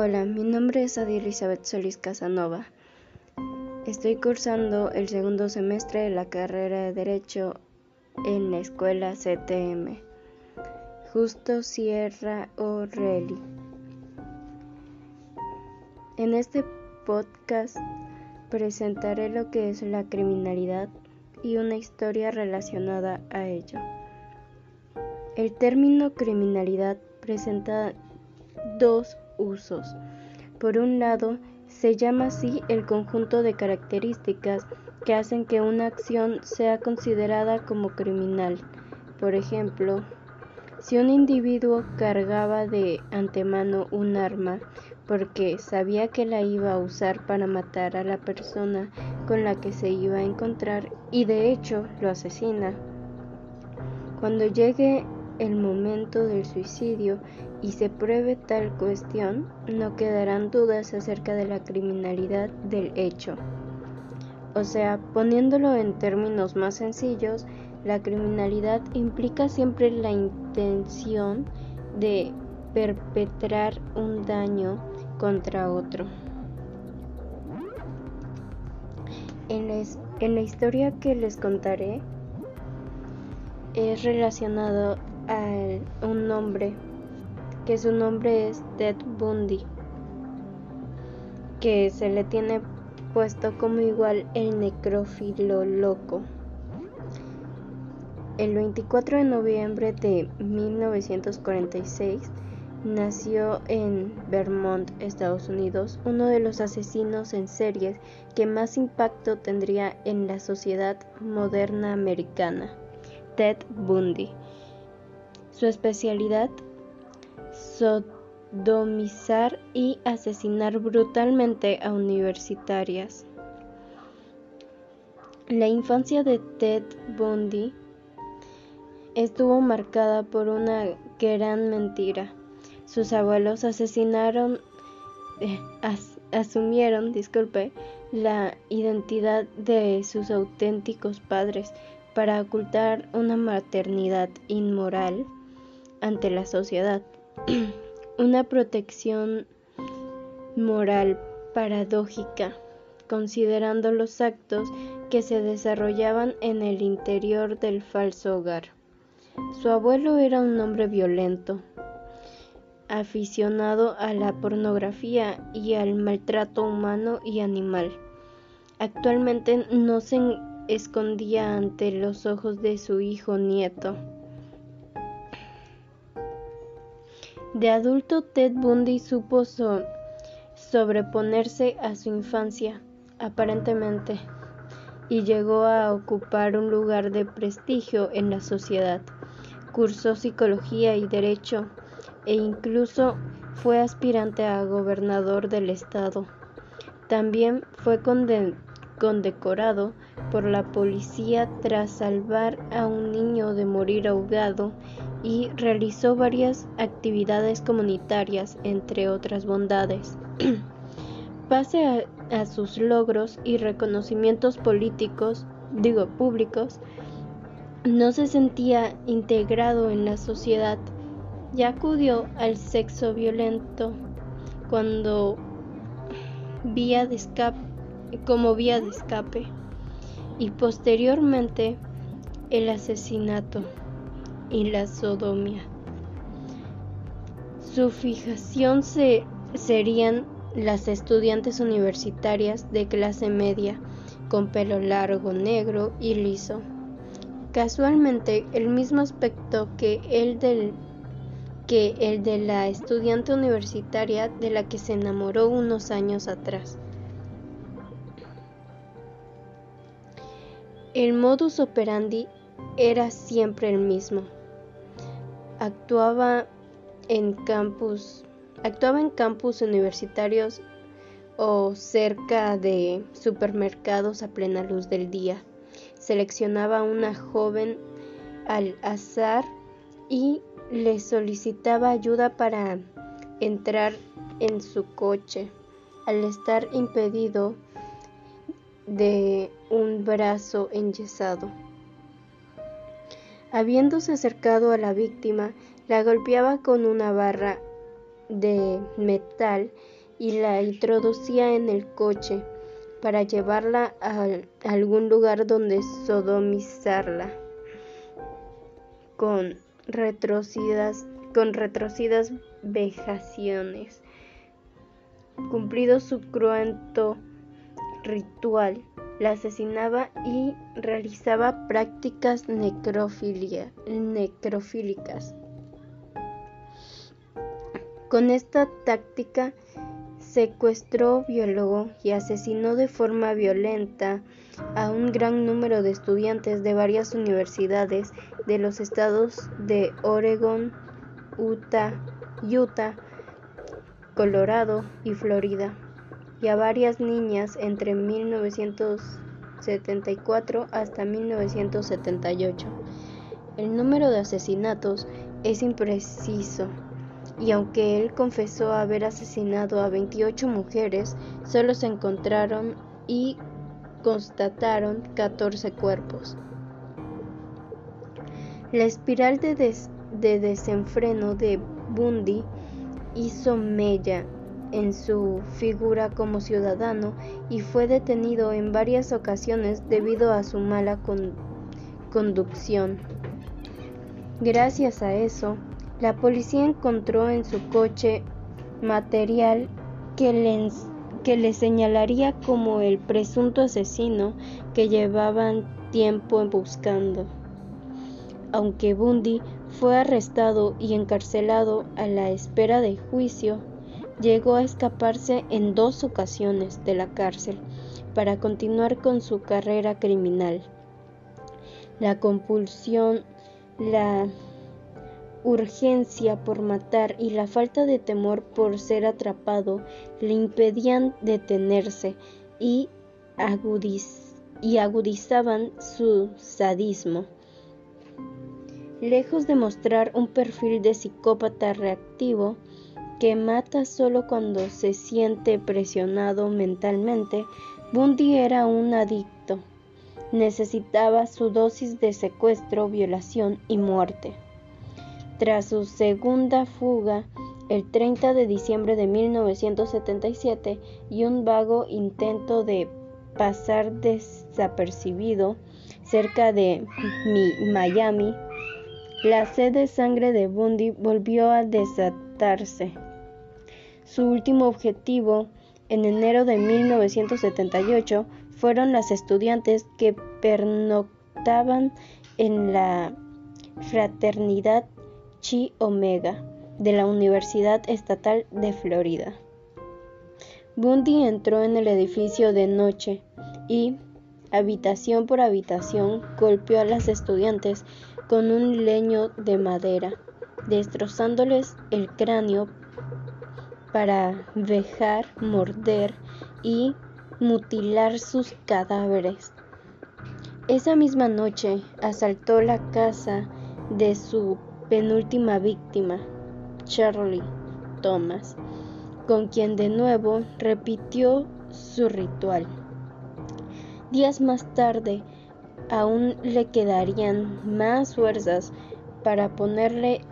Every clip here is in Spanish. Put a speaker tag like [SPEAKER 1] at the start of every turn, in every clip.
[SPEAKER 1] Hola, mi nombre es Adi Elizabeth Solís Casanova. Estoy cursando el segundo semestre de la carrera de Derecho en la escuela CTM. Justo Sierra O'Reilly. En este podcast presentaré lo que es la criminalidad y una historia relacionada a ello. El término criminalidad presenta dos usos. Por un lado, se llama así el conjunto de características que hacen que una acción sea considerada como criminal. Por ejemplo, si un individuo cargaba de antemano un arma porque sabía que la iba a usar para matar a la persona con la que se iba a encontrar y de hecho lo asesina. Cuando llegue el momento del suicidio y se pruebe tal cuestión, no quedarán dudas acerca de la criminalidad del hecho. O sea, poniéndolo en términos más sencillos, la criminalidad implica siempre la intención de perpetrar un daño contra otro. En, en la historia que les contaré es relacionado a un nombre, que su nombre es Ted Bundy, que se le tiene puesto como igual el necrófilo loco. El 24 de noviembre de 1946 nació en Vermont, Estados Unidos, uno de los asesinos en series que más impacto tendría en la sociedad moderna americana, Ted Bundy. Su especialidad, sodomizar y asesinar brutalmente a universitarias. La infancia de Ted Bundy estuvo marcada por una gran mentira. Sus abuelos asesinaron, eh, asumieron, disculpe, la identidad de sus auténticos padres para ocultar una maternidad inmoral ante la sociedad. Una protección moral paradójica, considerando los actos que se desarrollaban en el interior del falso hogar. Su abuelo era un hombre violento, aficionado a la pornografía y al maltrato humano y animal. Actualmente no se escondía ante los ojos de su hijo nieto. De adulto, Ted Bundy supo sobreponerse a su infancia, aparentemente, y llegó a ocupar un lugar de prestigio en la sociedad. Cursó psicología y derecho e incluso fue aspirante a gobernador del estado. También fue condecorado por la policía tras salvar a un niño de morir ahogado y realizó varias actividades comunitarias, entre otras bondades. Pase a, sus logros y reconocimientos políticos, digo públicos, no se sentía integrado en la sociedad y acudió al sexo violento cuando vía de escape, como vía de escape y posteriormente el asesinato y la sodomía. Su fijación se, serían las estudiantes universitarias de clase media con pelo largo, negro y liso. Casualmente el mismo aspecto que el de la estudiante universitaria de la que se enamoró unos años atrás. El modus operandi era siempre el mismo actuaba en campus, actuaba en campus universitarios o cerca de supermercados a plena luz del día. Seleccionaba a una joven al azar y le solicitaba ayuda para entrar en su coche. Al estar impedido de un brazo enyesado. Habiéndose acercado a la víctima, la golpeaba con una barra de metal y la introducía en el coche para llevarla a algún lugar donde sodomizarla con retrocidas, con vejaciones. Cumplido su cruento ritual, la asesinaba y realizaba prácticas necrofílicas. Con esta táctica secuestró, violó y asesinó de forma violenta a un gran número de estudiantes de varias universidades de los estados de Oregon, Utah, Utah Colorado y Florida y a varias niñas entre 1974 hasta 1978. El número de asesinatos es impreciso y aunque él confesó haber asesinado a 28 mujeres, solo se encontraron y constataron 14 cuerpos. La espiral de, de desenfreno de Bundy hizo mella en su figura como ciudadano y fue detenido en varias ocasiones debido a su mala conducción. Gracias a eso, la policía encontró en su coche material que le, señalaría como el presunto asesino que llevaban tiempo buscando. Aunque Bundy fue arrestado y encarcelado a la espera de juicio, llegó a escaparse en dos ocasiones de la cárcel para continuar con su carrera criminal. La compulsión, la urgencia por matar y la falta de temor por ser atrapado le impedían detenerse y, y agudizaban su sadismo. Lejos de mostrar un perfil de psicópata reactivo, que mata solo cuando se siente presionado mentalmente, Bundy era un adicto. Necesitaba su dosis de secuestro, violación y muerte. Tras su segunda fuga, el 30 de diciembre de 1977, y un vago intento de pasar desapercibido cerca de Miami, la sed de sangre de Bundy volvió a desatarse. Su último objetivo en enero de 1978 fueron las estudiantes que pernoctaban en la fraternidad Chi Omega de la Universidad Estatal de Florida. Bundy entró en el edificio de noche y, habitación por habitación, golpeó a las estudiantes con un leño de madera, destrozándoles el cráneo para vejar, morder y mutilar sus cadáveres. Esa misma noche asaltó la casa de su penúltima víctima, Charlie Thomas, con quien de nuevo repitió su ritual. Días más tarde, aún le quedarían más fuerzas para ponerle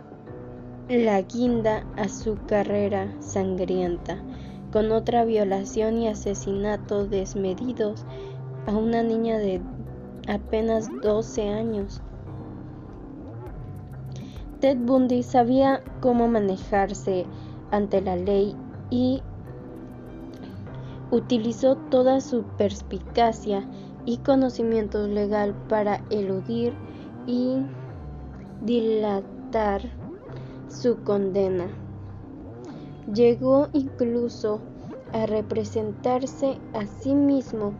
[SPEAKER 1] la guinda a su carrera sangrienta, con otra violación y asesinato desmedidos a una niña de apenas 12 años. Ted Bundy sabía cómo manejarse ante la ley y utilizó toda su perspicacia y conocimiento legal para eludir y dilatar su condena. Llegó incluso a representarse a sí mismo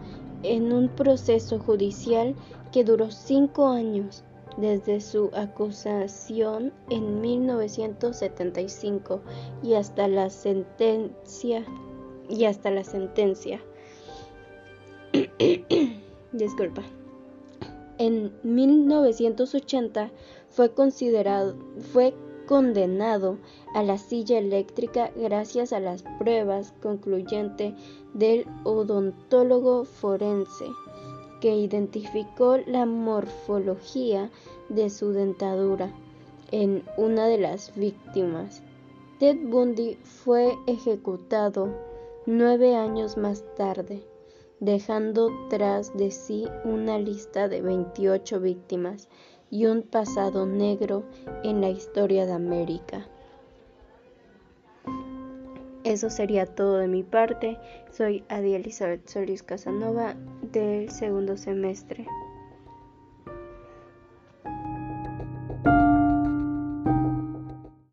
[SPEAKER 1] en un proceso judicial que duró cinco años desde su acusación en 1975 y hasta la sentencia y hasta la sentencia. Disculpa. En 1980 fue considerado fue condenado a la silla eléctrica gracias a las pruebas concluyentes del odontólogo forense que identificó la morfología de su dentadura en una de las víctimas. Ted Bundy fue ejecutado nueve años más tarde, dejando tras de sí una lista de 28 víctimas y un pasado negro en la historia de América. Eso sería todo de mi parte. Soy Adi Elizabeth Solis Casanova del segundo semestre.